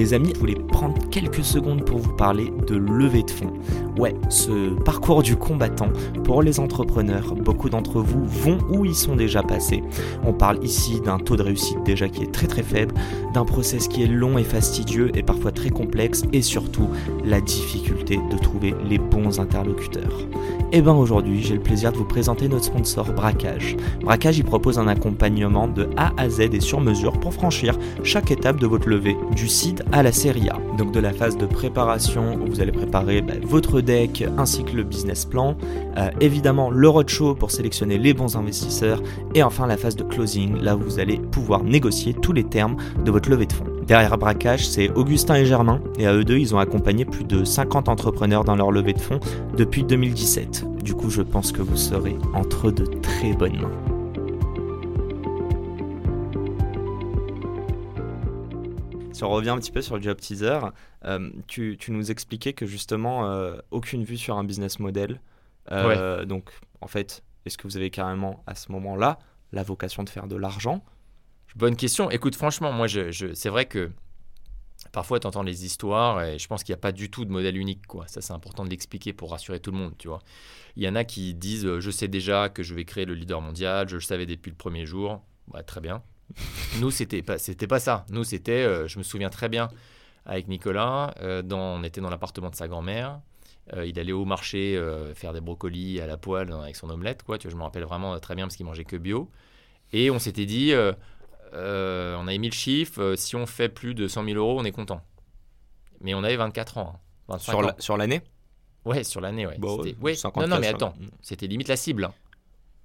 Les amis, je voulais prendre quelques secondes pour vous parler de levée de fonds. Ouais, ce parcours du combattant pour les entrepreneurs, beaucoup d'entre vous vont où ils sont déjà passés. On parle ici d'un taux de réussite déjà qui est très très faible, d'un process qui est long et fastidieux et parfois très complexe et surtout la difficulté de trouver les bons interlocuteurs. Et eh bien aujourd'hui, j'ai le plaisir de vous présenter notre sponsor Braquage. Braquage, il propose un accompagnement de A à Z et sur mesure pour franchir chaque étape de votre levée, du seed à la série A. Donc de la phase de préparation où vous allez préparer bah, votre deck ainsi que le business plan, euh, évidemment le roadshow pour sélectionner les bons investisseurs et enfin la phase de closing là où vous allez pouvoir négocier tous les termes de votre levée de fonds. Derrière Braquage, c'est Augustin et Germain, et à eux deux, ils ont accompagné plus de 50 entrepreneurs dans leur levée de fonds depuis 2017. Du coup, je pense que vous serez entre de très bonnes mains. Si on revient un petit peu sur le job teaser, euh, tu, nous expliquais que justement, euh, aucune vue sur un business model. Euh, donc, en fait, est-ce que vous avez carrément à ce moment-là la vocation de faire de l'argent? Bonne question. Écoute, franchement, moi, je, c'est vrai que parfois, tu entends les histoires et je pense qu'il n'y a pas du tout de modèle unique. Quoi. Ça, c'est important de l'expliquer pour rassurer tout le monde. Tu vois. Il y en a qui disent Je sais déjà que je vais créer le leader mondial, je le savais depuis le premier jour. Bah, très bien. Nous, c'était pas, c'était pas ça. Nous, c'était, euh, je me souviens très bien, avec Nicolas, euh, dans, on était dans l'appartement de sa grand-mère. il allait au marché faire des brocolis à la poêle avec son omelette. Quoi. Tu vois, je me rappelle vraiment très bien parce qu'il mangeait que bio. Et on s'était dit euh, on avait mis le chiffre, euh, si on fait plus de 100 000 euros, on est content. Mais on avait 24 ans. Hein, sur l'année? Ouais, sur l'année, ouais. ouais. Non, non, mais attends, c'était limite la cible. Hein.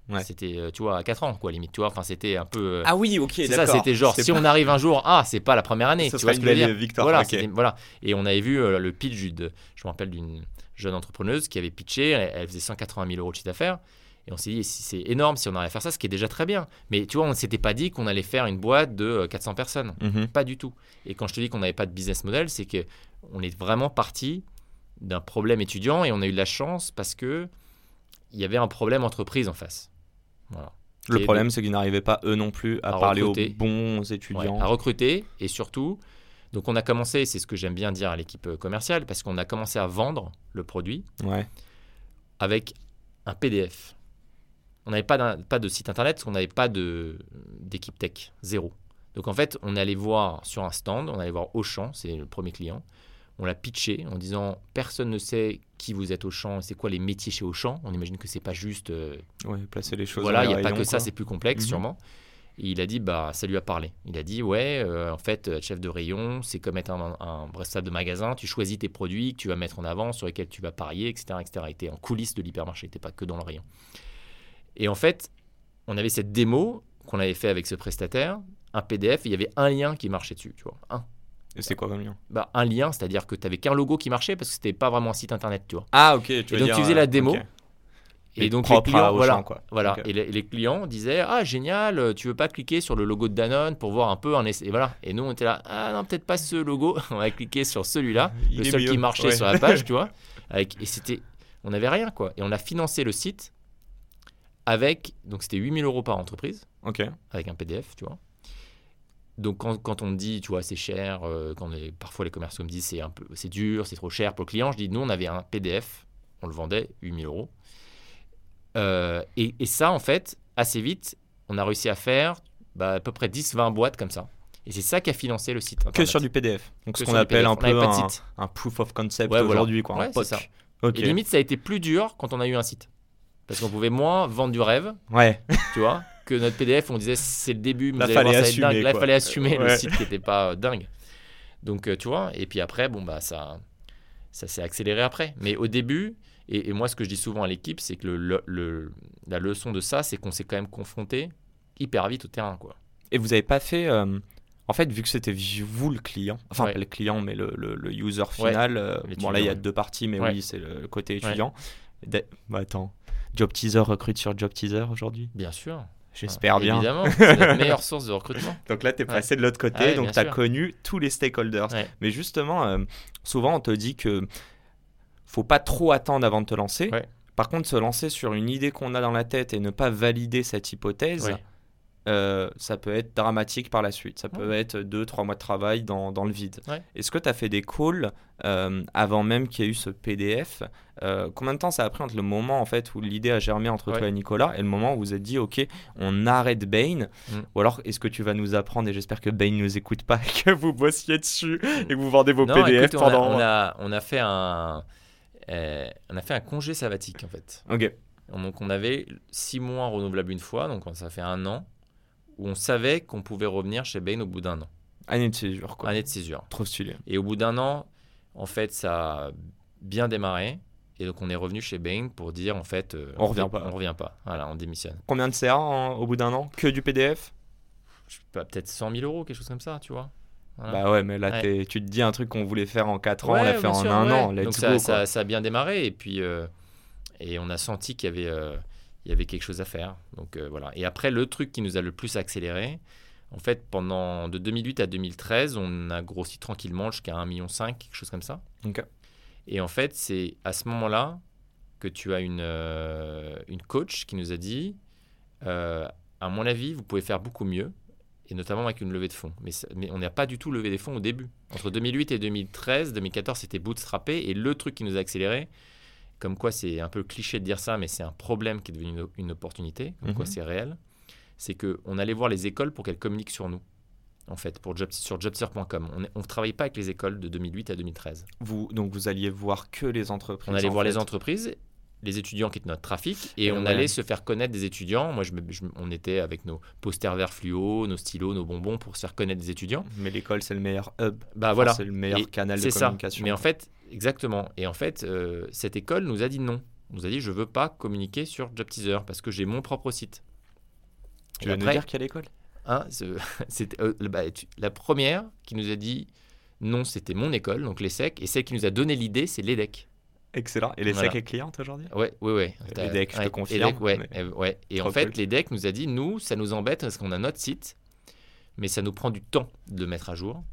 Ouais. C'était, euh, tu vois, à 4 ans, quoi, limite, tu vois. Enfin, c'était un peu. ah oui, ok, C'est ça, c'était genre, si on arrive un jour, ah, c'est pas la première année. tu vois ce que je veux dire Victor, voilà, voilà. Et on avait vu le pitch, de, je me rappelle d'une jeune entrepreneuse qui avait pitché, elle, faisait 180 000 euros de chiffre d'affaires. Et on s'est dit, c'est énorme si on arrive à faire ça, ce qui est déjà très bien. Mais tu vois, on ne s'était pas dit qu'on allait faire une boîte de 400 euh, personnes. Mhm. Pas du tout. Et quand je te dis qu'on n'avait pas de business model, c'est qu'on est vraiment parti d'un problème étudiant et on a eu de la chance parce que il y avait un problème entreprise en face. Voilà. Le problème, c'est qu'ils n'arrivaient pas, eux non plus, à, parler aux bons étudiants. à recruter et surtout, donc on a commencé, c'est ce que j'aime bien dire à l'équipe euh, commerciale, parce qu'on a commencé à vendre le produit ouais. avec un PDF. On n'avait pas, pas de site internet parce qu'on n'avait pas d'équipe tech, zéro. Donc en fait, on allait voir sur un stand, on allait voir Auchan, c'est le premier client. On l'a pitché en disant personne ne sait qui vous êtes Auchan et c'est quoi les métiers chez Auchan. On imagine que c'est pas juste. Euh, placer les choses. Voilà, il n'y a pas que ça, c'est plus complexe mhm. sûrement. Et il a dit, bah, ça lui a parlé. Il a dit, ouais, euh, en fait, euh, chef de rayon, c'est comme être un, un, responsable de magasin. Tu choisis tes produits que tu vas mettre en avant, sur lesquels tu vas parier, etc. etc. Il était en coulisses de l'hypermarché, il n'était pas que dans le rayon. Et en fait, on avait cette démo qu'on avait fait avec ce prestataire, un PDF, il y avait un lien qui marchait dessus, tu vois, un. Et c'est quoi comme lien? Bah, Un lien, c'est-à-dire que tu n'avais qu'un logo qui marchait parce que c'était pas vraiment un site internet, tu vois. Ah, ok. Tu et donc tu faisais la démo. Et, donc les clients, voilà, quoi. voilà. Et les, clients disaient ah génial, tu veux pas cliquer sur le logo de Danone pour voir un peu un essai. Et voilà. Et nous on était là ah non peut-être pas ce logo. on va cliquer sur celui-là, le seul qui marchait sur la page, tu vois. Avec, et c'était, on n'avait rien quoi. Et on a financé le site avec, donc c'était 8000 euros par entreprise, ok avec un PDF, tu vois. Donc quand, quand on me dit, tu vois, c'est cher, euh, quand parfois les commerçants me disent c'est un peu, c'est dur, c'est trop cher pour le client, je dis nous on avait un PDF, on le vendait 8000 euros. Euh, et, et, ça en fait, assez vite, on a réussi à faire bah, à peu près 10-20 boîtes comme ça. Et c'est ça qui a financé le site. Que sur du PDF. Donc ce qu'on appelle un peu un, un, proof of concept aujourd'hui. quoi. Ouais, ça. Et limite, ça a été plus dur quand on a eu un site. Parce qu'on pouvait moins vendre du rêve. Ouais. Tu vois que notre PDF, on disait c'est le début, mais Là, fallait assumer, Là, il fallait assumer le site qui n'était pas euh, dingue. Donc, euh, tu vois, et puis après, bon, bah, ça, ça s'est accéléré après. Mais au début, et, moi, ce que je dis souvent à l'équipe, c'est que le, le, la leçon de ça, c'est qu'on s'est quand même confronté hyper vite au terrain, quoi. Et vous n'avez pas fait, euh, En fait, vu que c'était vous le client, enfin Ouais. pas le client, mais le, user final, bon là il y a deux parties, mais oui, c'est le côté étudiant. Bah, attends, Job Teaser recrute sur Job Teaser aujourd'hui? Bien sûr. J'espère bien. Évidemment, c'est notre meilleure source de recrutement. Donc là, tu es Ouais. passé de l'autre côté, Ouais, donc tu as sûr. connu tous les stakeholders. Ouais. Mais justement, euh, souvent, on te dit que faut pas trop attendre avant de te lancer. Par contre, se lancer sur une idée qu'on a dans la tête et ne pas valider cette hypothèse. Euh, ça peut être dramatique par la suite. Ça Ouais. peut être deux, trois mois de travail dans, dans le vide. Ouais. Est-ce que tu as fait des calls euh, avant même qu'il y ait eu ce PDF Euh, Combien de temps ça a pris entre le moment en fait où l'idée a germé entre Ouais. toi et Nicolas et le moment où vous êtes dit ok on arrête Bain Mm. ou alors est-ce que tu vas nous apprendre et j'espère que Bain ne nous écoute pas et que vous bossiez dessus et que vous vendez vos Non, PDF écoute, on a- pendant on a, on a fait un, euh, on a fait un congé sabbatique en fait. ok Donc on avait six mois renouvelables une fois, donc ça fait un an, où on savait qu'on pouvait revenir chez Bain au bout d'un an, année de césure quoi année de césure. trop stylé Et au bout d'un an, en fait, ça a bien démarré. Et donc on est revenu chez Bain pour dire en fait, euh, On en revient pas. On revient pas. Voilà, on démissionne. combien de CA en- au bout d'un an? Que du PDF peut-être 100 000 euros, quelque chose comme ça, tu vois. Voilà. bah ouais mais là Ouais. tu te dis un truc qu'on voulait faire en 4 ans on l'a fait en sûr, un ouais. an let's Donc go ça, quoi. ça, ça a bien démarré et puis euh, et on a senti qu'il y avait euh, il y avait quelque chose à faire. Donc euh, voilà. Et après le truc qui nous a le plus accéléré, en fait pendant de 2008 à 2013, on a grossi tranquillement jusqu'à 1,5 million, quelque chose comme ça. Et en fait c'est à ce moment-là que tu as une euh, une coach qui nous a dit euh, à mon avis vous pouvez faire beaucoup mieux. Et notamment avec une levée de fonds. Mais, mais on n'a pas du tout levé des fonds au début. Entre 2008 et 2013, 2014, c'était bootstrappé. Et le truc qui nous a accéléré, comme quoi c'est un peu cliché de dire ça, mais c'est un problème qui est devenu une, une opportunité, comme quoi Mhm. c'est réel, c'est qu'on allait voir les écoles pour qu'elles communiquent sur nous, en fait, pour job, sur jobster.com. On ne travaillait pas avec les écoles de 2008 à 2013. vous donc vous alliez voir que les entreprises On allait voir les entreprises, les étudiants qui étaient notre trafic, et Et on ouais. allait se faire connaître des étudiants. Moi, je on était avec nos posters verts fluo, nos stylos, nos bonbons pour se faire connaître des étudiants. mais l'école c'est le meilleur hub Bah Enfin, voilà. c'est le meilleur Et canal de C'est ça. communication Mais en fait, exactement. Et en fait, euh, cette école nous a dit non. On nous a dit je veux pas communiquer sur Job Teaser parce que j'ai mon propre site. tu Et vas nous dire quelle école? hein, c'était, euh, bah, la première qui nous a dit non, c'était mon école, donc l'ESSEC, et celle qui nous a donné l'idée, c'est l'EDEC. Excellent et les Voilà. SEC est cliente aujourd'hui? Ouais, ouais. Euh, T'as- l'EDEC, je te confirme, ouais, mais- euh, ouais. Et Trop en fait, cool. l'EDEC nous a dit nous, ça nous embête parce qu'on a notre site, mais ça nous prend du temps de le mettre à jour,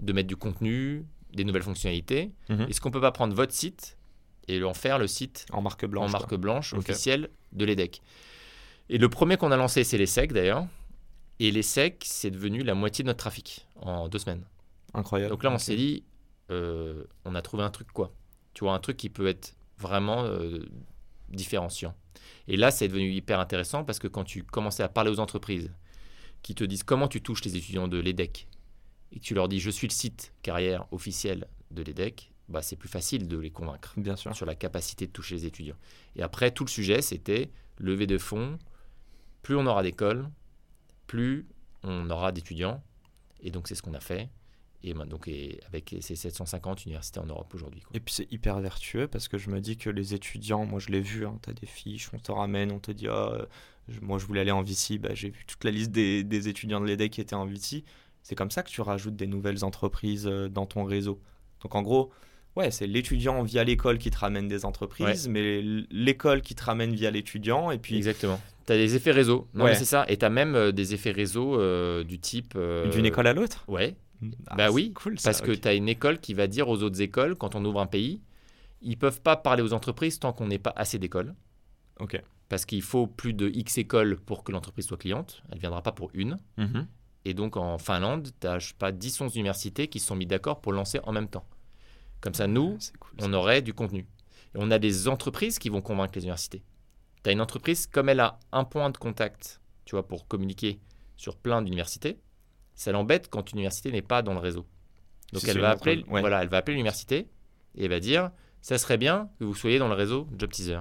de mettre du contenu, des nouvelles fonctionnalités. Mhm. Est-ce qu'on peut pas prendre votre site et en faire le site en marque blanche en marque quoi. blanche officielle de l'EDEC Et le premier qu'on a lancé, c'est les SEC d'ailleurs. Et les SEC, c'est devenu la moitié de notre trafic en deux semaines. incroyable Donc là, on s'est dit, euh, on a trouvé un truc quoi. Tu vois, un truc qui peut être vraiment euh, différenciant. Et là, c'est devenu hyper intéressant parce que quand tu commençais à parler aux entreprises qui te disent comment tu touches les étudiants de l'EDEC et que tu leur dis je suis le site carrière officiel de l'EDEC, bah, c'est plus facile de les convaincre bien sûr sur la capacité de toucher les étudiants. Et après, tout le sujet, c'était lever de fonds. Plus on aura d'écoles, plus on aura d'étudiants. Et donc, c'est ce qu'on a fait. Et donc, et avec ces 750 universités en Europe aujourd'hui. Et puis c'est hyper vertueux parce que je me dis que les étudiants, moi je l'ai vu, hein, tu as des fiches, on te ramène, on te dit ah, euh, je- moi je voulais aller en VC, bah, j'ai vu toute la liste des, des étudiants de l'EDEC qui étaient en VC. C'est comme ça que tu rajoutes des nouvelles entreprises euh, dans ton réseau. Donc en gros, ouais, c'est l'étudiant via l'école qui te ramène des entreprises, mais l'école qui te ramène via l'étudiant. Et puis Exactement. Tu as des effets réseau. Non, Ouais. c'est ça. Et tu as même euh, des effets réseau euh, du type. euh, d'une école à l'autre Ouais. Ah, bah oui, cool, ça, Parce que tu as une école qui va dire aux autres écoles, quand on ouvre un pays, ils peuvent pas parler aux entreprises tant qu'on n'est pas assez d'écoles. Ok. Parce qu'il faut plus de X écoles pour que l'entreprise soit cliente. Elle ne viendra pas pour une. Mhm. Et donc en Finlande, tu as, je sais pas, 10, 11 universités qui se sont mis d'accord pour lancer en même temps. Comme ça, nous, cool, ça. on aurait du contenu. Et on a des entreprises qui vont convaincre les universités. Tu as une entreprise, comme elle a un point de contact, tu vois, pour communiquer sur plein d'universités, ça l'embête quand une université n'est pas dans le réseau. Donc Si elle va, appeler, ouais. voilà, elle va appeler l'université et elle va dire ça serait bien que vous soyez dans le réseau Job Teaser.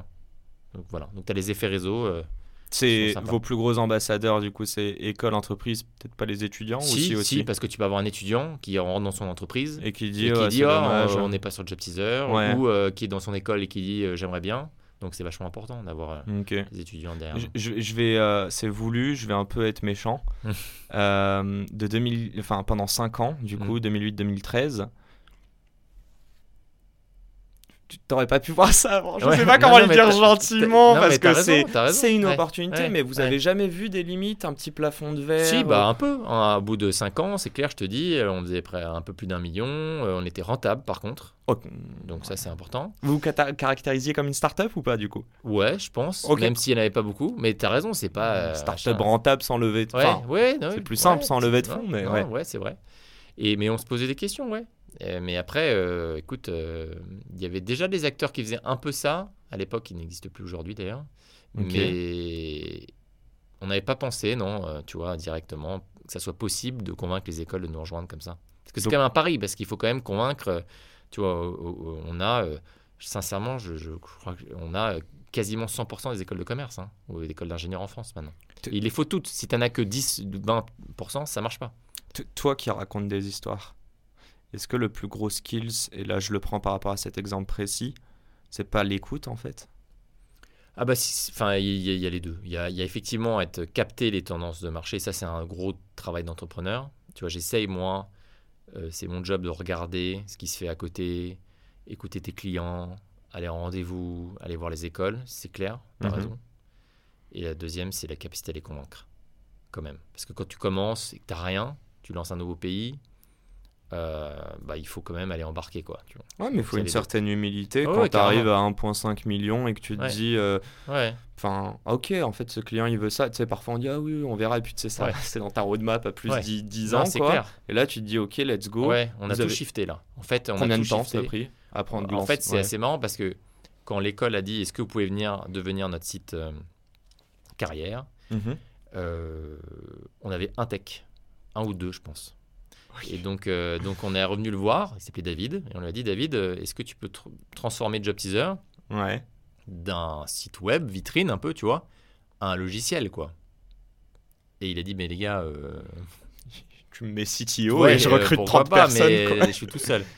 Donc voilà, donc tu as les effets réseau. euh, C'est vos plus gros ambassadeurs, du coup, c'est école, entreprise, peut-être pas les étudiants si, aussi, si, aussi. parce que tu peux avoir un étudiant qui rentre dans son entreprise Et qui et dit, qui oh, dommage. on n'est pas sur Job Teaser Ouais. ou euh, qui est dans son école et qui dit euh, j'aimerais bien Donc c'est vachement important d'avoir euh, des étudiants derrière. Je, vais, euh, c'est voulu, je vais un peu être méchant. Mm. Euh, de 2000, enfin pendant 5 ans, du coup, 2008-2013. Tu t'aurais pas pu voir ça avant. Je Ouais. sais pas comment non, le dire gentiment non, parce que c'est une Ouais. opportunité. Ouais. Mais vous avez jamais vu des limites, un petit plafond de verre Si, ou- bah un peu. hein. Au bout de 5 ans, c'est clair, je te dis, euh, on faisait près un peu plus d'un million. euh, On était rentable par contre. Donc ça, c'est important. Vous vous caractérisiez comme une start-up ou pas du coup? Ouais, je pense. Même s'il n'y en avait pas beaucoup. Mais t'as raison, c'est pas. euh, Start-up rentable sans lever de enfin, non, c'est plus simple sans lever de fonds, mais ouais. c'est vrai. Et, mais on se posait des questions, ouais. Euh, mais après, euh, écoute, euh, il y avait déjà des acteurs qui faisaient un peu ça, à l'époque, qui n'existent plus aujourd'hui d'ailleurs. Mais on n'avait pas pensé, non, tu vois, directement, que ça soit possible de convaincre les écoles de nous rejoindre comme ça. Parce que c'est quand même un pari, parce qu'il faut quand même convaincre, tu vois, on a, sincèrement, je, je crois qu'on a quasiment 100% des écoles de commerce, hein, ou des écoles d'ingénieurs en France maintenant. Il les faut toutes. Si tu n'en as que 10, 20%, ça marche pas. Toi qui racontes des histoires, est-ce que le plus gros skills, et là je le prends par rapport à cet exemple précis, c'est pas l'écoute en fait? Ah bah, si- enfin, il y, a- il y a les deux. Il y a, il y a effectivement être capter les tendances de marché. Ça, c'est un gros travail d'entrepreneur. Tu vois, j'essaye moi. euh, c'est mon job de regarder ce qui se fait à côté, écouter tes clients, aller en rendez-vous, aller voir les écoles. C'est clair, t'as Mhm. raison. Et la deuxième, c'est la capacité à les convaincre, quand même. Parce que quand tu commences et que t'as rien, tu lances un nouveau pays. Euh, bah, il faut quand même aller embarquer quoi. Tu vois. Ouais, mais il faut une certaine humilité Ouais, quand ouais, tu arrives à 1,5 million et que tu te Ouais. dis, euh, Ouais. enfin, ok, en fait ce client il veut ça. Tu sais, parfois on dit, ah oui, on verra, et puis tu sais, ça, c'est dans ta roadmap à plus Ouais. 10, 10 Non, ans. quoi. clair. Et là tu te dis, ok, let's go. Ouais, on a Vous tout avez- shifté là. En fait, on Combien a de tout temps shifté. ça a pris à prendre En fait, c'est assez marrant parce que quand l'école a dit est-ce que vous pouvez venir devenir notre site euh, carrière, Mhm. on avait un tech, un ou deux, je pense. Et donc, euh, donc on est revenu le voir, il s'appelait David, et on lui a dit David, euh, est-ce que tu peux tr- transformer Job Teaser Ouais. d'un site web, vitrine un peu, tu vois, à un logiciel, quoi. Et il a dit mais les gars, euh, Tu me mets CTO Ouais, et je euh, recrute pourquoi 30 pas, personnes. mais quoi. je suis tout seul.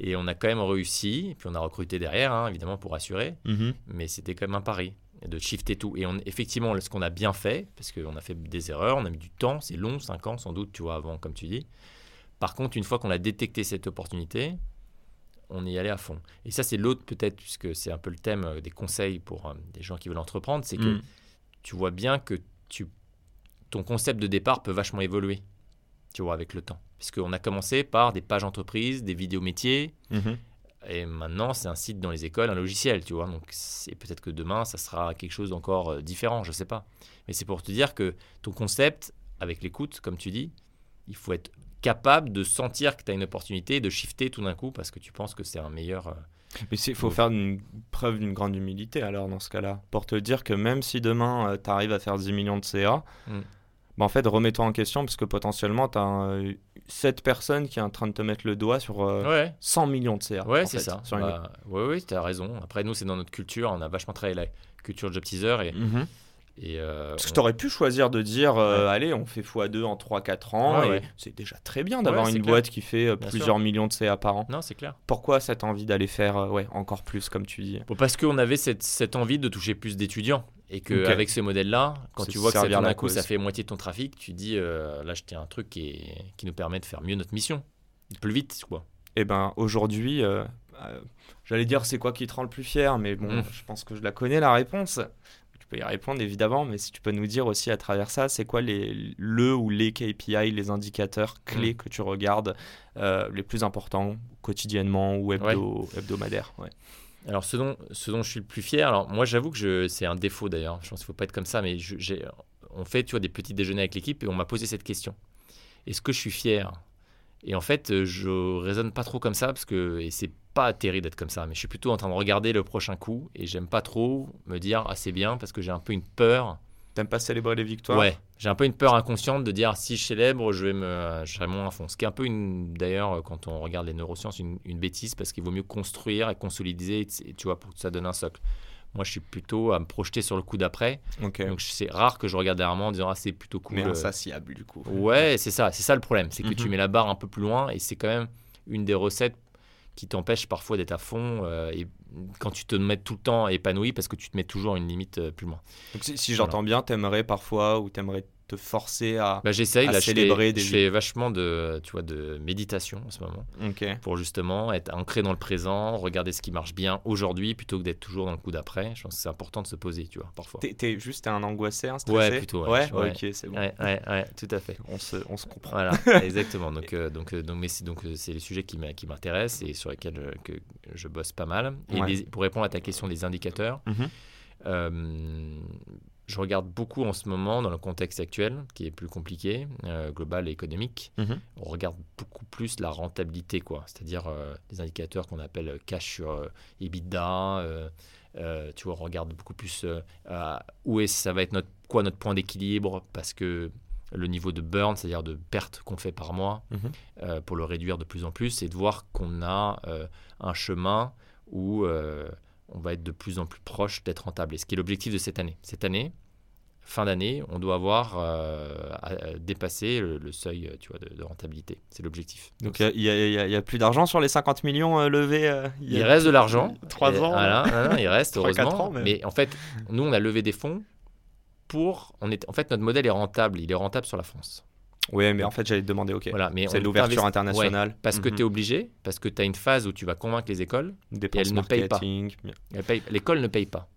Et on a quand même réussi, puis on a recruté derrière, hein, évidemment, pour assurer. Mhm. mais c'était quand même un pari de shifter tout. Et on, effectivement, ce qu'on a bien fait, parce qu'on a fait des erreurs, on a mis du temps, c'est long, 5 ans sans doute, tu vois, avant, comme tu dis. Par contre, une fois qu'on a détecté cette opportunité, on y allait à fond. Et ça, c'est l'autre peut-être, puisque c'est un peu le thème euh, des conseils pour euh, des gens qui veulent entreprendre, c'est que Mm. tu vois bien que tu, ton concept de départ peut vachement évoluer, tu vois, avec le temps. Puisqu'on a commencé par des pages entreprises, des vidéos métiers, Mhm. et maintenant, c'est un site dans les écoles, un logiciel, tu vois. Donc, c'est peut-être que demain, ça sera quelque chose d'encore euh, différent, je sais pas. Mais c'est pour te dire que ton concept, avec l'écoute, comme tu dis, il faut être capable de sentir que tu as une opportunité et de shifter tout d'un coup parce que tu penses que c'est un meilleur. euh, Mais il faut faire une preuve d'une grande humilité alors dans ce cas-là. Pour te dire que même si demain tu arrives à faire 10 millions de CA, Mm. bah, en fait remets-toi en question parce que potentiellement tu as 7 personnes qui est en train de te mettre le doigt sur euh, Ouais, 100 millions de CA. ouais, c'est ça. sur une- ouais, ouais, tu as raison. Après, nous, c'est dans notre culture. On a vachement travaillé la culture job teaser et. Mhm. Et euh, Parce que on- tu aurais pu choisir de dire euh, Ouais. allez, on fait x2 en 3-4 ans Ouais, et ouais. c'est déjà très bien d'avoir une clair. boîte qui fait euh, plusieurs sûr. millions de CA par an. Non, c'est clair. Pourquoi cette envie d'aller faire ouais, encore plus comme tu dis? Bon, parce qu'on avait cette, cette envie de toucher plus d'étudiants. Et qu'avec ce modèle-là, quand C'est tu vois que ça, d'un coup, ça fait moitié de ton trafic, tu dis là, tiens un truc qui, est- qui nous permet de faire mieux notre mission. Plus vite, quoi. Eh ben aujourd'hui, j'allais dire c'est quoi qui te rend le plus fier, mais bon, Mm. je pense que je la connais la réponse. Peux y répondre évidemment, mais si tu peux nous dire aussi à travers ça, c'est quoi les, le ou les KPI, les indicateurs clés Mm. que tu regardes euh, les plus importants quotidiennement ou hebdo, hebdomadaire ouais. Alors, ce dont, ce dont je suis le plus fier, alors moi, j'avoue que c'est un défaut d'ailleurs. Je pense qu'il ne faut pas être comme ça, mais je- on fait tu vois, des petits déjeuners avec l'équipe et on m'a posé cette question. Est-ce que je suis fier? Et en fait, euh, je raisonne pas trop comme ça parce que c'est pas terrible d'être comme ça, mais je suis plutôt en train de regarder le prochain coup et j'aime pas trop me dire ah c'est bien parce que j'ai un peu une peur. T'aimes pas célébrer les victoires? Ouais, j'ai un peu une peur inconsciente de dire si je célèbre, je vais me, je serai moins à fond. Ce qui est un peu une, d'ailleurs, quand on regarde les neurosciences, une, une bêtise parce qu'il vaut mieux construire et consolider, et tu vois, pour que ça donne un socle. Moi, je suis plutôt à me projeter sur le coup d'après. Ok. Donc, c'est rare que je regarde derrière moi en disant ah c'est plutôt cool. mais euh, insatiable du coup. Ouais, c'est ça, c'est ça le problème, c'est que tu Mhm. mets la barre un peu plus loin et c'est quand même une des recettes qui t'empêche parfois d'être à fond euh, et quand tu te mets tout le temps épanoui parce que tu te mets toujours une limite euh, plus loin. Donc si, si j'entends bien, t'aimerais parfois ou t'aimerais te forcer à. Bah, j'essaye, à là, je célébrer fais, des je fais vachement de, tu vois, de méditation en ce moment Ok. pour justement être ancré dans le présent, regarder ce qui marche bien aujourd'hui plutôt que d'être toujours dans le coup d'après. Je pense que c'est important de se poser, tu vois, parfois. T'es, t'es juste un angoissé, un stressé Ouais, plutôt, ouais. Ouais. ok, c'est bon. Ouais, ouais, ouais, tout à fait. On, se, on se comprend. Voilà, exactement. Donc, euh, donc, euh, donc, mais c'est donc euh, c'est les sujets qui m'intéressent et sur lesquels euh, que je bosse pas mal. Et les- pour répondre à ta question des indicateurs, Mhm. Euh, je regarde beaucoup en ce moment dans le contexte actuel, qui est plus compliqué, euh, global et économique. Mhm. On regarde beaucoup plus la rentabilité, quoi. C'est-à-dire euh, des indicateurs qu'on appelle cash sur euh, EBITDA. euh, euh, tu vois, on regarde beaucoup plus euh, où est ça va être notre quoi notre point d'équilibre parce que le niveau de burn, c'est-à-dire de perte qu'on fait par mois, Mhm. euh, pour le réduire de plus en plus, et de voir qu'on a euh, un chemin où euh, on va être de plus en plus proche d'être rentable. Et ce qui est l'objectif de cette année. Cette année, fin d'année, on doit avoir euh, dépasser le, le seuil euh, tu vois, de, de rentabilité. C'est l'objectif. Donc il y, a- plus d'argent sur les 50 millions euh, levés euh, il reste de l'argent. 3 Et- ans. non, non, il reste, heureusement. ans, même. mais en fait, nous, on a levé des fonds pour. On est, en fait, notre modèle est rentable. Il est rentable sur la France. Oui, mais en fait, j'allais te demander, ok. Voilà, mais C'est l'ouverture internationale. Ouais, parce que Mhm. tu es obligé, parce que tu as une phase où tu vas convaincre les écoles. Dépenses elle ne paye pas. marketing. Elles payent- L'école ne paye pas.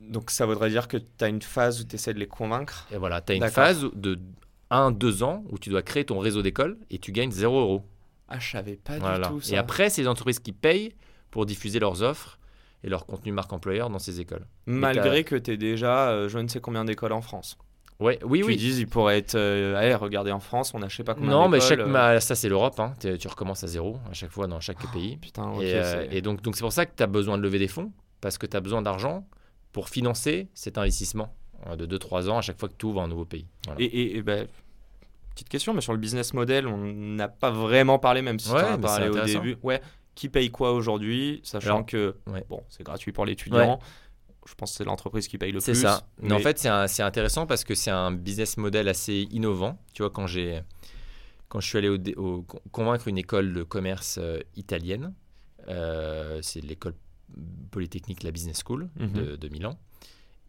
Donc ça voudrait dire que tu as une phase où tu essaies de les convaincre? Et voilà, tu as une phase de 1-2 ans où tu dois créer ton réseau d'écoles et tu gagnes 0 euros. Ah, je savais pas Voilà. du tout ça. Et après, c'est les entreprises qui payent pour diffuser leurs offres et leur contenu marque employeur dans ces écoles. Malgré que tu es déjà euh, je ne sais combien d'écoles en France. Ouais, oui, tu oui. dis, ils pourraient être. euh, regardez en France, on a je sais pas combien Non, mais chaque, euh, ça c'est l'Europe, hein. Tu recommences à zéro à chaque fois dans chaque pays. Putain, ok. et, euh, et donc donc c'est pour ça que tu as besoin de lever des fonds, parce que tu as besoin d'argent pour financer cet investissement euh, de 2-3 ans à chaque fois que tu ouvres un nouveau pays. Voilà. Et, et- et ben, petite question, mais sur le business model, on n'a pas vraiment parlé, même si Ouais, tu en as parlé au début. Ouais, qui paye quoi aujourd'hui, sachant Alors, que ouais. bon, c'est gratuit pour l'étudiant. Je pense que c'est l'entreprise qui paye le C'est plus. ça. Mais en fait, c'est c'est intéressant parce que c'est un business model assez innovant. Tu vois, quand j'ai quand je suis allé au, au- convaincre une école de commerce euh, italienne, euh, c'est l'école polytechnique, la Business School de, de Milan.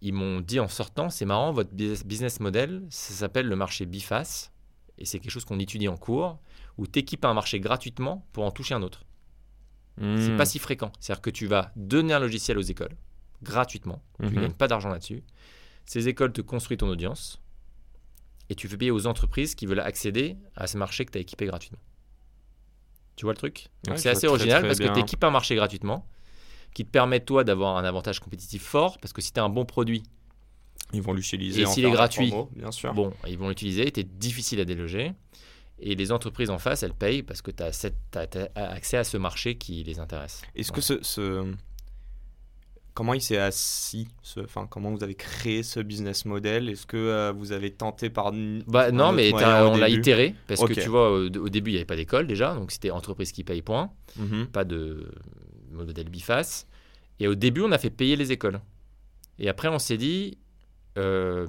Ils m'ont dit en sortant, c'est marrant, votre business model, ça s'appelle le marché biface, et c'est quelque chose qu'on étudie en cours, où tu équipes un marché gratuitement pour en toucher un autre. C'est Hmm. pas si fréquent. C'est-à-dire que tu vas donner un logiciel aux écoles gratuitement. Tu ne Mhm. gagnes pas d'argent là-dessus. Ces écoles te construisent ton audience et tu fais payer aux entreprises qui veulent accéder à ce marché que tu as équipé gratuitement. Tu vois le truc? Ouais, c'est assez original très parce que tu équipes un marché gratuitement qui te permet toi d'avoir un avantage compétitif fort parce que si tu as un bon produit, Ils vont l'utiliser. Et s'il est gratuit, promo, bien sûr. bon, ils vont l'utiliser, tu es difficile à déloger. Et les entreprises en face, elles payent parce que tu as, accès à ce marché qui les intéresse. Est-ce que ce, ce- Comment il s'est assis ce... enfin, Comment vous avez créé ce business model? Est-ce que euh, vous avez tenté par. Bah non, mais on l'a itéré parce que tu vois, au, au début, il n'y avait pas d'école déjà, donc c'était entreprise qui paye point, Mhm. pas de modèle biface. Et au début, on a fait payer les écoles. Et après, on s'est dit, euh,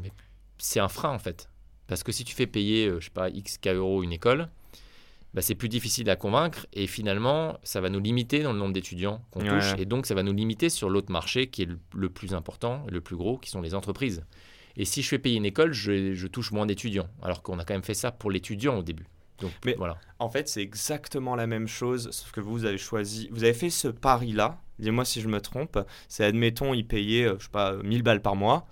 c'est un frein en fait. Parce que si tu fais payer, euh, je sais pas, X K euros une école, bah, c'est plus difficile à convaincre et finalement, ça va nous limiter dans le nombre d'étudiants qu'on Ouais. touche. Et donc, ça va nous limiter sur l'autre marché qui est le, le plus important, et le plus gros, qui sont les entreprises. Et si je fais payer une école, je, je touche moins d'étudiants. Alors qu'on a quand même fait ça pour l'étudiant au début. Donc Mais- voilà. En fait, c'est exactement la même chose, sauf que vous, vous avez choisi. Vous avez fait ce pari-là. Dis-moi si je me trompe. C'est, admettons, ils payaient, euh, je sais pas, 1000 balles par mois.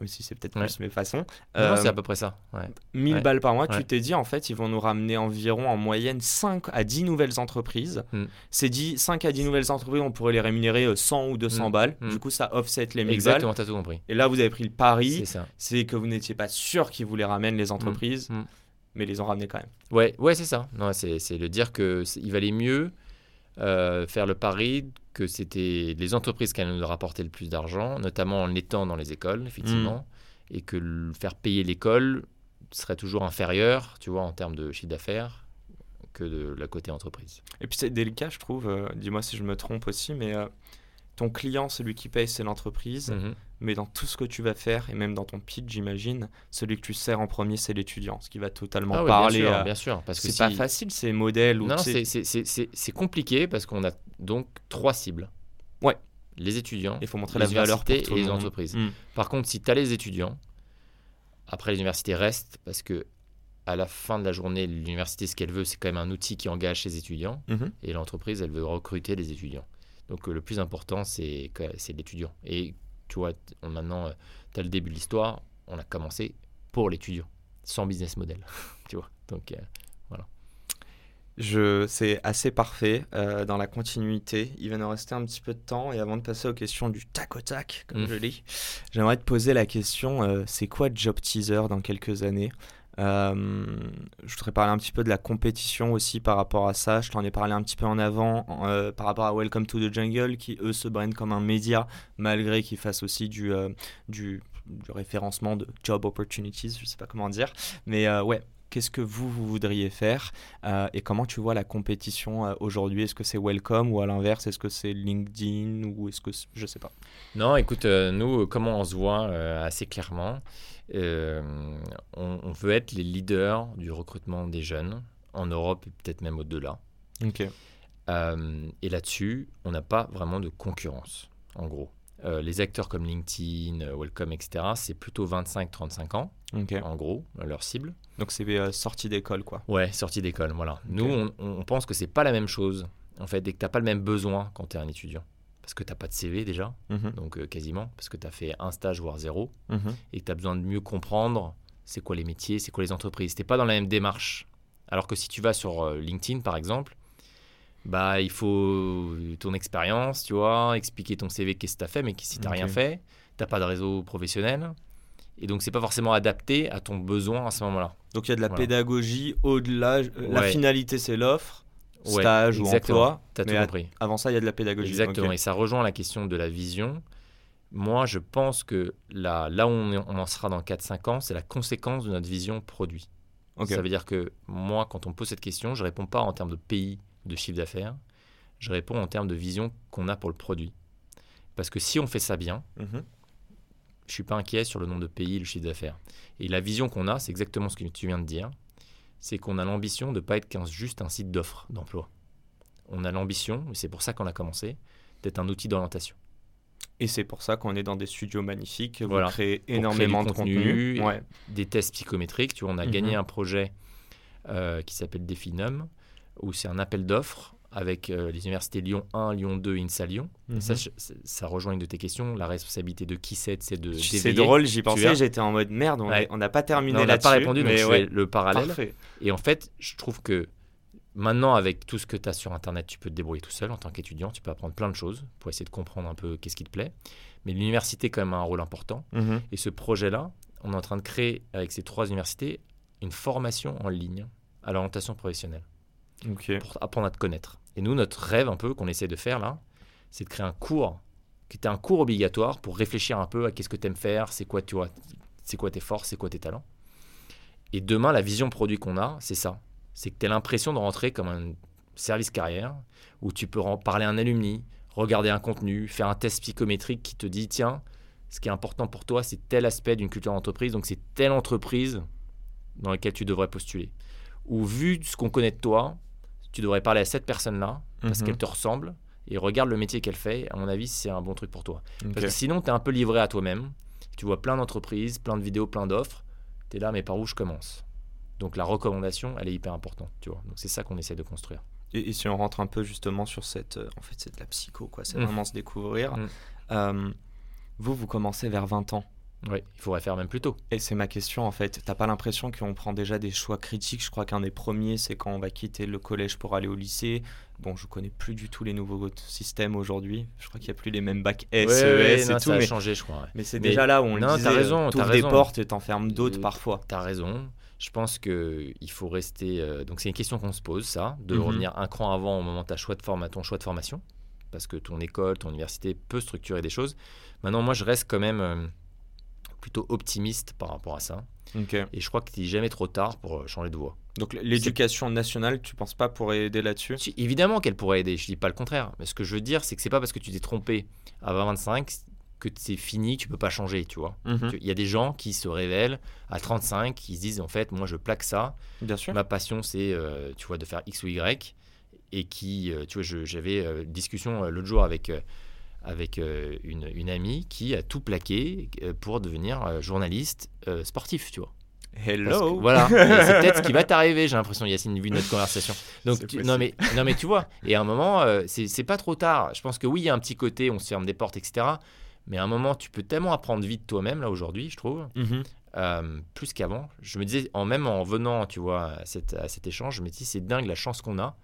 Même si c'est peut-être Ouais. plus mes façons. Euh, c'est à peu près ça. Ouais. 1000 Ouais. balles par mois, tu t'es dit en fait, ils vont nous ramener environ en moyenne 5 à 10 nouvelles entreprises. Mm. Ces 10, 5 à 10 nouvelles entreprises, on pourrait les rémunérer euh, 100 ou 200 Mm. balles. Mm. Du coup, ça offset les 1000 balles. Exactement, t'as tout compris. Et là, vous avez pris le pari, C'est c'est que vous n'étiez pas sûr qu'ils vous les ramènent les entreprises, Mm. mais ils les ont ramenés quand même. Ouais, ouais c'est ça. C'est, c'est le dire que c'est- il valait mieux euh, faire le pari que c'était les entreprises qui allaient nous rapporter le plus d'argent, notamment en étant dans les écoles, effectivement, et que le faire payer l'école serait toujours inférieur, tu vois, en termes de chiffre d'affaires, que de la côté entreprise. Et puis c'est délicat, je trouve. euh, Dis-moi si je me trompe aussi, mais euh, ton client, celui qui paye, c'est l'entreprise. Mhm. Mais dans tout ce que tu vas faire, et même dans ton pitch, j'imagine, celui que tu sers en premier, c'est l'étudiant. Ce qui va totalement Ah oui, parler. bien sûr, à- bien sûr, parce que C'est pas si- facile ces modèles Non, c'est, compliqué parce qu'on a donc trois cibles. Ouais. les étudiants, Il faut montrer les la valeur pour tout et le les monde. entreprises. Mm. Par contre, si tu as les étudiants, après les universités restent parce que à la fin de la journée, l'université, ce qu'elle veut, c'est quand même un outil qui engage ses étudiants Mhm. et l'entreprise, elle veut recruter les étudiants. Donc le plus important, c'est l'étudiant. Et tu vois, on, maintenant, tu as le début de l'histoire, on a commencé pour l'étudiant, sans business model. tu vois, donc euh, Je, c'est assez parfait euh, dans la continuité. Il va nous rester un petit peu de temps et avant de passer aux questions du tac au tac, comme Mm. je dis, j'aimerais te poser la question euh, c'est quoi Job Teaser dans quelques années? Euh, Je voudrais parler un petit peu de la compétition aussi par rapport à ça. Je t'en ai parlé un petit peu en avant euh, par rapport à Welcome to the Jungle qui eux se brandent comme un média malgré qu'ils fassent aussi du, euh, du, référencement de job opportunities, je sais pas comment dire. Mais ouais, qu'est-ce que vous, vous voudriez faire et comment tu vois la compétition aujourd'hui? Est-ce que c'est Welcome ou à l'inverse Est-ce que c'est LinkedIn ou est-ce que je sais pas Non, écoute, nous, comment on se voit assez clairement euh, on, on veut être les leaders du recrutement des jeunes en Europe et peut-être même au-delà. Euh, et là-dessus, on n'a pas vraiment de concurrence, en gros. Euh, les acteurs comme LinkedIn, Welcome, etc., c'est plutôt 25-35 ans, en gros, leur cible. Donc c'est euh, sortie d'école quoi. Ouais, sortie d'école, voilà. Nous, on, on pense que c'est pas la même chose, en fait, et que tu n'as pas le même besoin quand tu es un étudiant. Parce que tu n'as pas de CV déjà, Mhm, donc euh, quasiment, parce que tu as fait un stage, voire zéro. mhm. et que tu as besoin de mieux comprendre c'est quoi les métiers, c'est quoi les entreprises. Tu pas dans la même démarche. Alors que si tu vas sur euh, LinkedIn, par exemple, bah, il faut ton expérience, tu vois, expliquer ton CV, qu'est-ce que tu as fait, mais si tu n'as rien fait, tu pas de réseau professionnel. Et donc, c'est pas forcément adapté à ton besoin à ce moment-là. Donc il y a de la Voilà. pédagogie au-delà. euh, La finalité c'est l'offre, Ouais, stage ou emploi. As tout mais à- compris. avant ça il y a de la pédagogie. Exactement. Et ça rejoint la question de la vision. Moi, je pense que là, là où on, est- on en sera dans 4-5 ans, c'est la conséquence de notre vision produit. Ok. Ça veut dire que moi, quand on me pose cette question, je réponds pas en termes de pays, de chiffre d'affaires. Je réponds en termes de vision qu'on a pour le produit. Parce que si on fait ça bien, Mhm. je suis pas inquiet sur le nombre de pays et le chiffre d'affaires. Et la vision qu'on a, c'est exactement ce que tu viens de dire. C'est qu'on a l'ambition de ne pas être qu'un- juste un site d'offres d'emploi. On a l'ambition, et c'est pour ça qu'on a commencé, d'être un outil d'orientation. Et c'est pour ça qu'on est dans des studios magnifiques. Vous Voilà. créez créer énormément de contenu, contenu. Ouais. des tests psychométriques. Tu vois, on a Mhm. gagné un projet euh, qui s'appelle Définum, où c'est un appel d'offres avec euh, les universités Lyon 1, Lyon 2 et INSA Lyon. Ça, Mhm. je- ça, ça rejoint une de tes questions. La responsabilité de qui c'est, c'est de C'est drôle, j'y pensais, j'étais en mode merde, on n'a pas terminé Non, on n'a là-dessus. pas répondu, donc mais je fais le parallèle. parfait. Et en fait, je trouve que maintenant, avec tout ce que tu as sur Internet, tu peux te débrouiller tout seul en tant qu'étudiant. Tu peux apprendre plein de choses pour essayer de comprendre un peu qu'est-ce qui te plaît. Mais l'université, quand même, a un rôle important. Mhm. Et ce projet-là, on est en train de créer, avec ces trois universités, une formation en ligne à l'orientation professionnelle pour apprendre à te connaître. Et nous, notre rêve un peu qu'on essaie de faire là, c'est de créer un cours qui était un cours obligatoire pour réfléchir un peu à qu'est-ce que tu aimes faire, c'est quoi, tu vois, c'est quoi tes forces, c'est quoi tes talents. Et demain, la vision produit qu'on a, c'est ça. C'est que tu as l'impression de rentrer comme un service carrière où tu peux parler à un alumni, regarder un contenu, faire un test psychométrique qui te dit tiens, ce qui est important pour toi, c'est tel aspect d'une culture d'entreprise, donc c'est telle entreprise dans laquelle tu devrais postuler. Ou vu ce qu'on connaît de toi, tu devrais parler à cette personne-là parce Mhm. qu'elle te ressemble et regarde le métier qu'elle fait. À mon avis, c'est un bon truc pour toi. Parce que sinon, tu es un peu livré à toi-même. Tu vois plein d'entreprises, plein de vidéos, plein d'offres. Tu es là, mais par où je commence? Donc la recommandation, elle est hyper importante. Tu vois Donc c'est ça qu'on essaie de construire. Et, et si on rentre un peu justement sur cette. euh, en fait, c'est de la psycho, quoi. C'est Mm. vraiment se découvrir. Mm. Euh, vous, vous commencez vers 20 ans. Oui, il faudrait faire même plus tôt. Et c'est ma question en fait. T'as pas l'impression qu'on prend déjà des choix critiques? Je crois qu'un des premiers, c'est quand on va quitter le collège pour aller au lycée. Bon, je connais plus du tout les nouveaux systèmes aujourd'hui. Je crois qu'il n'y a plus les mêmes bacs S, Ouais, ouais, et non, tout. ça a Mais, changé, je crois. ouais. mais c'est déjà là où on non, le t'as disait. raison, T'ouvres t'as des portes et t'enfermes d'autres Euh, parfois. Tu as raison. Je pense qu'il faut rester. euh, donc, c'est une question qu'on se pose, ça, de Mhm. revenir un cran avant au moment de ta choix de ton choix de formation. Parce que ton école, ton université peut structurer des choses. Maintenant, moi, je reste quand même euh, plutôt optimiste par rapport à ça. Et je crois qu'il n'est jamais trop tard pour euh, changer de voie. Donc l'éducation nationale, tu penses pas pourrait aider là-dessus? Si, évidemment qu'elle pourrait aider, je dis pas le contraire. Mais ce que je veux dire, c'est que c'est pas parce que tu t'es trompé à 20-25 que c'est fini, tu peux pas changer, tu vois. Mhm. Il y a des gens qui se révèlent à 35, qui se disent en fait, moi je plaque ça, Bien sûr. Ma passion, c'est, euh, tu vois, de faire X ou Y. Et qui, euh, tu vois, j'avais euh, une discussion l'autre jour avec, avec euh, une, une amie qui a tout plaqué euh, pour devenir euh, journaliste sportif, tu vois. Que- Hello. voilà, c'est peut-être ce qui va t'arriver, j'ai l'impression, Yacine, vu notre conversation. Donc, tu- non, mais, non, mais tu vois, et à un moment, euh, c'est pas trop tard. Je pense que oui, il y a un petit côté, on se ferme des portes, etc. Mais à un moment, tu peux tellement apprendre vite toi-même, là, aujourd'hui, je trouve, Mhm. euh, plus qu'avant. Je me disais, en même en venant, tu vois, à, cette- à cet échange, je me dis, c'est dingue la chance qu'on a,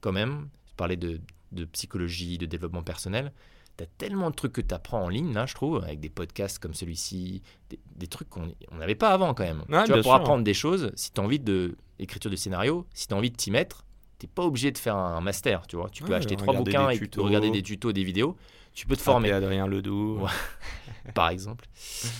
quand même. Je parlais de, de psychologie, de développement personnel. T'as tellement de trucs que tu apprends en ligne, là, je trouve, avec des podcasts comme celui-ci, des, des trucs qu'on on n'avait pas avant, quand même. Ouais, tu vois, pour sûr. apprendre des choses, si tu as envie de l'écriture de scénario, si tu as envie de t'y mettre, t'es pas obligé de faire un master, tu vois. Tu peux Ouais, acheter trois bouquins et regarder des tutos, des vidéos. Tu peux te Former Adrien Ledoux. Par exemple.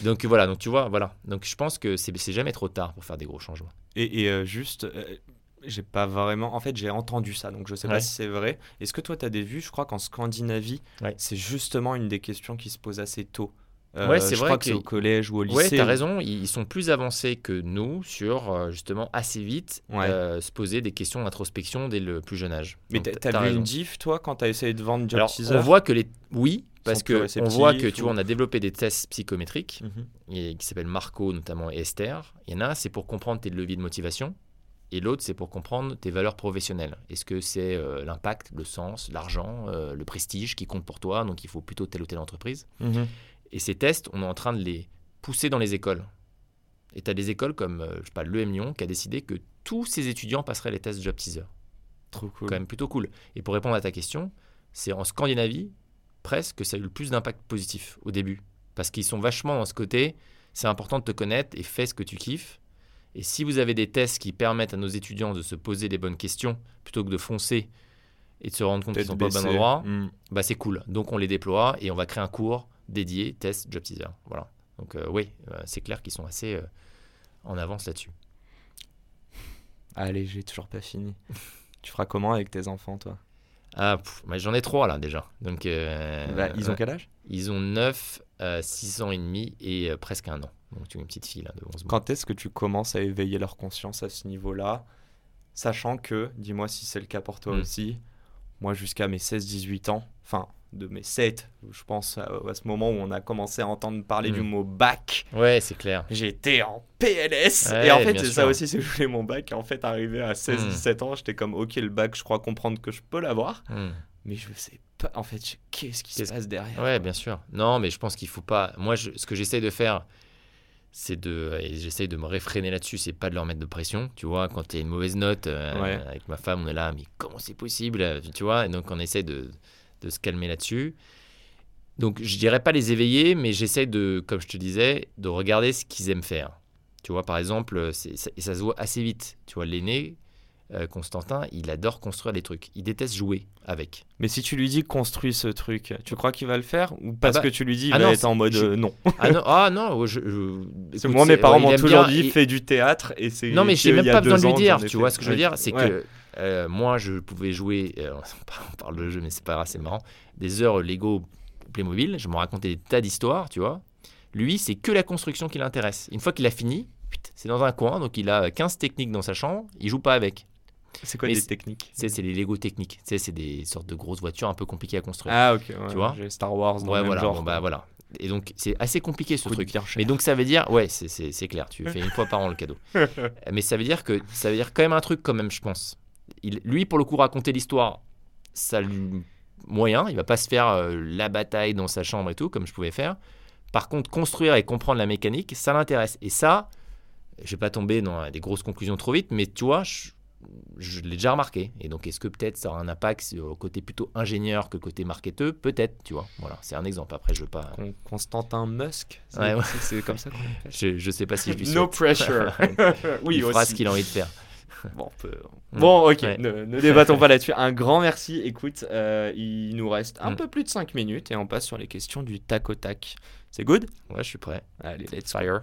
Donc voilà, donc tu vois, voilà. Donc je pense que c'est c'est jamais trop tard pour faire des gros changements. Et, et, euh, juste, euh, j'ai pas vraiment. En fait, j'ai entendu ça, donc je sais Ouais. pas si c'est vrai. Est-ce que toi, tu as des vues Je crois qu'en Scandinavie, Ouais. c'est justement une des questions qui se pose assez tôt. Euh, Ouais, c'est je vrai crois que, que- c'est au collège ou au lycée. Ouais, t'as raison, ils sont plus avancés que nous sur euh, justement assez vite Ouais. euh, se poser des questions d'introspection dès le plus jeune âge. Mais Donc, t'as vu raison. une diff, toi, quand t'as essayé de vendre Job Alors, Teaser on voit que les. Oui, parce que on voit que tu ou- vois, on a développé des tests psychométriques Mhm. et, qui s'appellent Marco notamment et Esther. Il y en a un, c'est pour comprendre tes leviers de motivation. Et l'autre, c'est pour comprendre tes valeurs professionnelles. Est-ce que c'est euh, l'impact, le sens, l'argent, euh, le prestige qui compte pour toi Donc il faut plutôt telle ou telle entreprise. Mhm. Et ces tests, on est en train de les pousser dans les écoles. Et tu as des écoles comme euh, je sais pas, l'EM Lyon qui a décidé que tous ses étudiants passeraient les tests Job Teaser. Trop cool. Quand même plutôt cool. Et pour répondre à ta question, c'est en Scandinavie, presque, que ça a eu le plus d'impact positif au début. Parce qu'ils sont vachement dans ce côté, c'est important de te connaître et fais ce que tu kiffes. Et si vous avez des tests qui permettent à nos étudiants de se poser les bonnes questions, plutôt que de foncer et de se rendre compte qu'ils sont pas au bon endroit, Mhm. bah c'est cool. Donc on les déploie et on va créer un cours dédié test job teaser. Voilà. Donc euh, oui, euh, c'est clair qu'ils sont assez euh, en avance là-dessus. Allez, j'ai toujours pas fini. tu feras comment avec tes enfants, toi? Ah, j'en ai trois là déjà. Donc Bah, Ils ont quel âge? Ils ont 9, 6 ans et demi et presque un an. Donc tu as une petite fille là de 11 mois. Quand est-ce que tu commences à éveiller leur conscience à ce niveau-là Sachant que, dis-moi si c'est le cas pour toi Mm. aussi, moi jusqu'à mes 16-18 ans, enfin de mes 7, je pense à, à ce moment où on a commencé à entendre parler du mot bac, Ouais, c'est clair. j'étais en PLS. Ouais, et en fait, c'est ça aussi, c'est que je voulais mon bac. Et en fait, arrivé à 16-17 ans, j'étais comme, ok, le bac, je crois comprendre que je peux l'avoir, Hmm. mais je sais pas, en fait, je- qu'est-ce qui se passe derrière? Ouais, bien sûr. Non, mais je pense qu'il faut pas. Moi, je- ce que j'essaye de faire, c'est de. Et j'essaye de me réfréner là-dessus, c'est pas de leur mettre de pression. Tu vois, quand tu as une mauvaise note, euh, Ouais. avec ma femme, on est là, mais comment c'est possible Tu vois, et donc on essaie de, de se calmer là-dessus. Donc, je dirais pas les éveiller, mais j'essaie de, comme je te disais, de regarder ce qu'ils aiment faire. Tu vois, par exemple, c'est- ça, et ça se voit assez vite. Tu vois, l'aîné, euh, Constantin, il adore construire des trucs. Il déteste jouer avec. Mais si tu lui dis construis ce truc, tu crois qu'il va le faire Ou parce bah, que tu lui dis il ah va non, être en mode je- euh, non? Ah non, ah non je, je- écoute, moi, mes parents il m'ont aime toujours dit il- fais du théâtre et c'est. Non, mais j'ai il même pas besoin de lui dire, tu vois ce que je veux dire, c'est Ouais. que euh, moi je pouvais jouer, euh, on parle de jeu mais c'est pas grave, c'est marrant, des heures Lego Playmobil, je me racontais des tas d'histoires, tu vois. Lui, c'est que la construction qui l'intéresse. Une fois qu'il a fini, c'est dans un coin, donc il a 15 techniques dans sa chambre, il joue pas avec. C'est quoi Mais des techniques c'est les Lego techniques, c'est des sortes de grosses voitures un peu compliquées à construire. Ah, ok. ouais, Tu vois Star Wars dans ouais, le voilà, genre. bon, bah voilà. Et donc c'est assez compliqué ce truc. Mais donc ça veut dire, ouais, c'est- clair, tu fais une fois par an le cadeau. Mais ça veut dire que ça veut dire quand même un truc quand même, je pense. Il, lui, pour le coup, raconter l'histoire, ça lui moyen. Il va pas se faire euh, la bataille dans sa chambre et tout comme je pouvais faire. Par contre, construire et comprendre la mécanique, ça l'intéresse. Et ça, je vais pas tomber dans des grosses conclusions trop vite, mais tu vois, je, je l'ai déjà remarqué. Et donc, est-ce que peut-être ça aura un impact sur le côté plutôt ingénieur que le côté marketeur Peut-être, tu vois. Voilà, c'est un exemple. Après, je veux pas. Con- Constantin Musk C'est Ouais, ouais. comme ça. Je, je sais pas si je lui No pressure. oui, il fera ce qu'il a envie de faire. Bon, on peut- Mm. bon, ok, Ouais. ne, ne débattons pas là-dessus. Un grand merci. Écoute, euh, il nous reste un Mm. peu plus de 5 minutes et on passe sur les questions du tac au tac. C'est good? Ouais, je suis prêt. Allez, let's Fire.